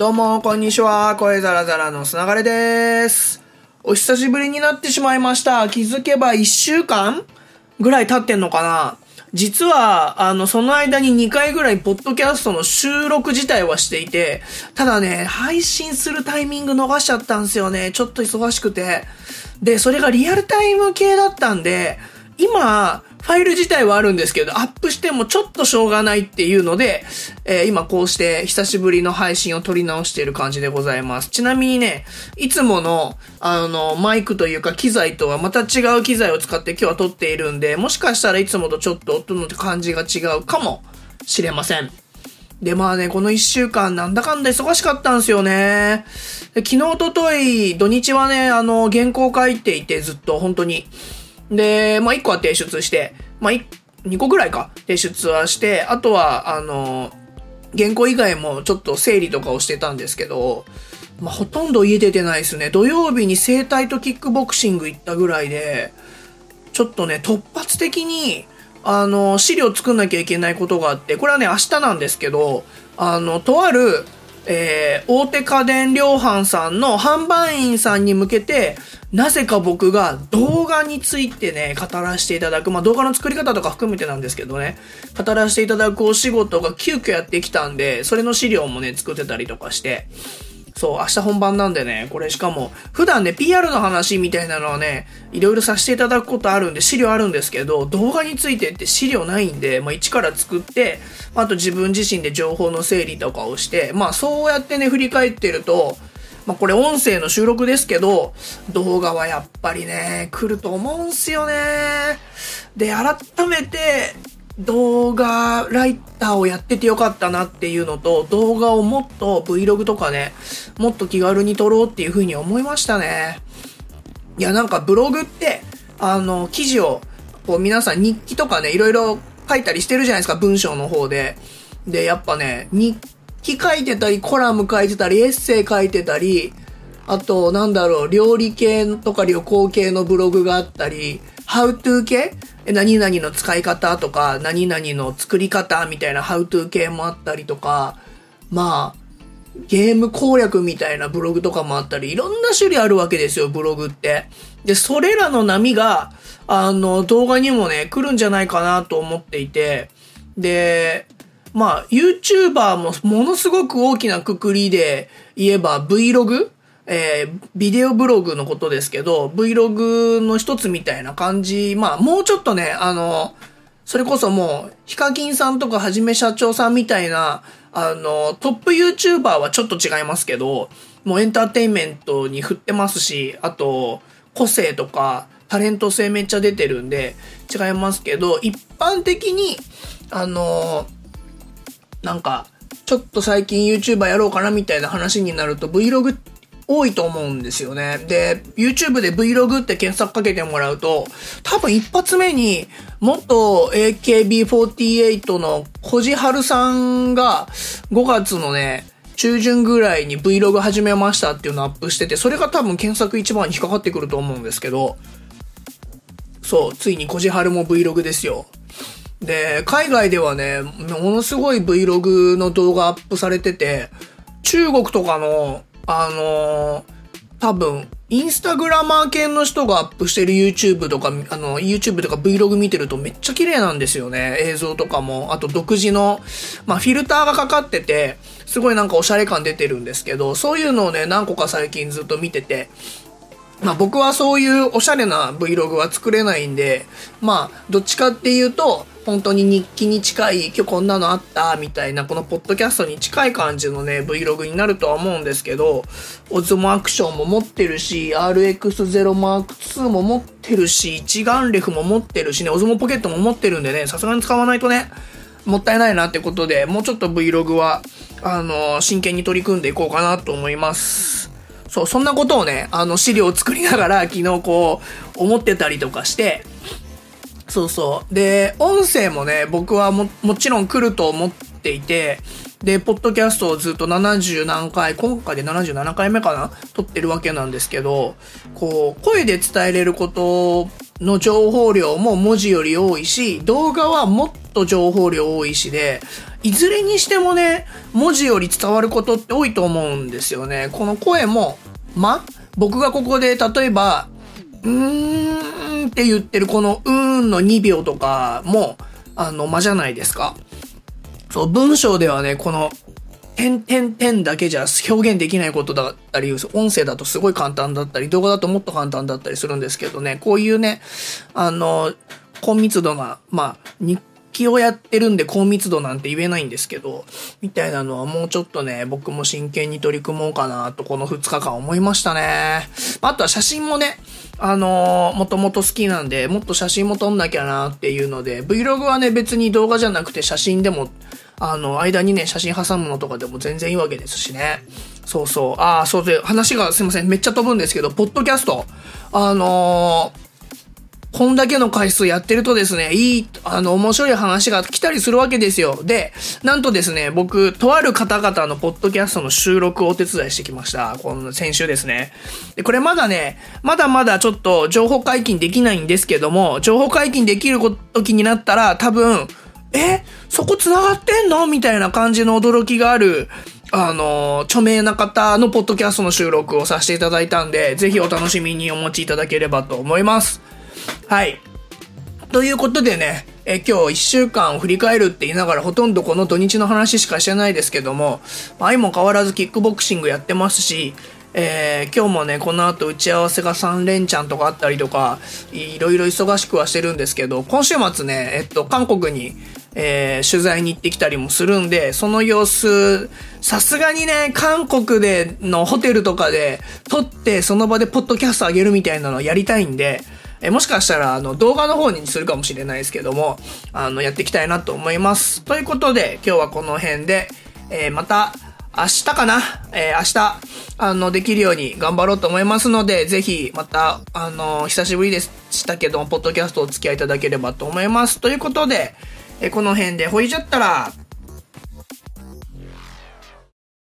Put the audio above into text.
どうも、こんにちは。声ザラザラのつながれです。お久しぶりになってしまいました。気づけば1週間ぐらい経ってんのかな実は、あの、その間に2回ぐらい、ポッドキャストの収録自体はしていて、ただね、配信するタイミング逃しちゃったんですよね。ちょっと忙しくて。で、それがリアルタイム系だったんで、今、ファイル自体はあるんですけど、アップしてもちょっとしょうがないっていうので、えー今こうして久しぶりの配信を撮り直している感じでございます。ちなみにね、いつもの、あの、マイクというか機材とはまた違う機材を使って今日は撮っているんで、もしかしたらいつもとちょっと音の感じが違うかもしれません。で、まあね、この一週間なんだかんだ忙しかったんですよね。昨日、おととい、土日はね、あの、原稿書いていてずっと、本当に。で、まあ、1個は提出して、まあ、2個ぐらいか、提出はして、あとは、あの、原稿以外もちょっと整理とかをしてたんですけど、まあ、ほとんど家出てないですね。土曜日に整体とキックボクシング行ったぐらいで、ちょっとね、突発的に、あの、資料作んなきゃいけないことがあって、これはね、明日なんですけど、あの、とある、えー大手家電量販さんの販売員さんに向けて、なぜか僕が動画についてね、語らせていただく、まあ、動画の作り方とか含めてなんですけどね、語らせていただくお仕事が急遽やってきたんで、それの資料もね、作ってたりとかして、そう、明日本番なんでね、これしかも、普段ね、PR の話みたいなのはね、いろいろさせていただくことあるんで、資料あるんですけど、動画についてって資料ないんで、まあ、一から作って、あと自分自身で情報の整理とかをして、まあ、そうやってね、振り返ってると、まあ、これ音声の収録ですけど、動画はやっぱりね、来ると思うんすよね。で、改めて、動画ライターをやっててよかったなっていうのと、動画をもっと Vlog とかね、もっと気軽に撮ろうっていう風に思いましたね。いや、なんかブログって、あの、記事を、こう皆さん日記とかね、いろいろ書いたりしてるじゃないですか、文章の方で。で、やっぱね、日記書いてたり、コラム書いてたり、エッセイ書いてたり、あと、なんだろう、料理系とか旅行系のブログがあったり、How to 系何々の使い方とか、何々の作り方みたいな How to 系もあったりとか、まあ、ゲーム攻略みたいなブログとかもあったり、いろんな種類あるわけですよ、ブログって。で、それらの波が、あの、動画にもね、来るんじゃないかなと思っていて、で、まあ、YouTuber もものすごく大きなくくりで言えば Vlog? えービデオブログのことですけど、Vlog の一つみたいな感じ、まあ、もうちょっとね、あの、それこそもう、ヒカキンさんとかはじめ社長さんみたいな、あの、トップ YouTuber はちょっと違いますけど、もうエンターテインメントに振ってますし、あと、個性とか、タレント性めっちゃ出てるんで、違いますけど、一般的に、あの、なんか、ちょっと最近 YouTuber やろうかなみたいな話になると Vlog 多いと思うんですよね。で、YouTube で Vlog って検索かけてもらうと、多分一発目に、元 AKB48 の小路春さんが5月のね、中旬ぐらいに Vlog 始めましたっていうのをアップしてて、それが多分検索一番に引っかかってくると思うんですけど、そう、ついに小路春も Vlog ですよ。で、海外ではね、ものすごい Vlog の動画アップされてて、中国とかの、あのー多分、インスタグラマー系の人がアップしてる YouTube とか、あの、YouTube とか Vlog 見てるとめっちゃ綺麗なんですよね。映像とかも。あと独自の、まあ、フィルターがかかってて、すごいなんかおしゃれ感出てるんですけど、そういうのをね、何個か最近ずっと見てて、まあ僕はそういうおしゃれな Vlog は作れないんで、まあどっちかっていうと、本当に日記に近い、今日こんなのあった、みたいな、このポッドキャストに近い感じのね、Vlog になるとは思うんですけど、オズモアクションも持ってるし、RX0 Mark II も持ってるし、一眼レフも持ってるしね、オズモポケットも持ってるんでね、さすがに使わないとね、もったいないなってことで、もうちょっと Vlog は、あの、真剣に取り組んでいこうかなと思います。そう、そんなことをね、あの、資料を作りながら、昨日こう、思ってたりとかして、そうそう。で、音声もね、僕はも、もちろん来ると思っていて、で、ポッドキャストをずっと70何回、今回で77回目かな撮ってるわけなんですけど、こう、声で伝えれることの情報量も文字より多いし、動画はもっと情報量多いしで、いずれにしてもね、文字より伝わることって多いと思うんですよね。この声も、ま、僕がここで例えば、うーんって言ってるこのうーんの2秒とかも、あの、間じゃないですか。そう、文章ではね、この、点点点だけじゃ表現できないことだったり、音声だとすごい簡単だったり、動画だともっと簡単だったりするんですけどね、こういうね、あの、高密度な、まあ、記をやってるんで高密度なんて言えないんですけど、みたいなのはもうちょっとね、僕も真剣に取り組もうかなと、この2日間思いましたね。あとは写真もね、あのー、もともと好きなんで、もっと写真も撮んなきゃなっていうので、Vlog はね、別に動画じゃなくて写真でもあの、間にね、写真挟むのとかでも全然いいわけですしね。そうそう。ああ、そうで、話がすいません。めっちゃ飛ぶんですけど、ポッドキャスト。あのーこんだけの回数やってるとですね、いい、あの、面白い話が来たりするわけですよ。で、なんとですね、僕、とある方々のポッドキャストの収録をお手伝いしてきました。この先週ですね。で、これまだね、まだまだちょっと情報解禁できないんですけども、情報解禁できる時になったら、多分、えそこ繋がってんの？みたいな感じの驚きがある、あの、著名な方のポッドキャストの収録をさせていただいたんで、ぜひお楽しみにお持ちいただければと思います。はい。ということでね、え今日一週間を振り返るって言いながらほとんどこの土日の話しかしてないですけども、相も変わらずキックボクシングやってますし、えー、今日もね、この後打ち合わせが3連チャンとかあったりとか、いろいろ忙しくはしてるんですけど、今週末ね、えっと、韓国に、えー、取材に行ってきたりもするんで、その様子、さすがにね、韓国でのホテルとかで撮って、その場でポッドキャスト上げるみたいなのやりたいんで、え、もしかしたら、あの、動画の方にするかもしれないですけども、あの、やっていきたいなと思います。ということで、今日はこの辺で、えー、また、明日かな？えー、明日、あの、できるように頑張ろうと思いますので、ぜひ、また、あの、久しぶりでしたけども、ポッドキャストお付き合いいただければと思います。ということで、えー、この辺でほいじゃったら、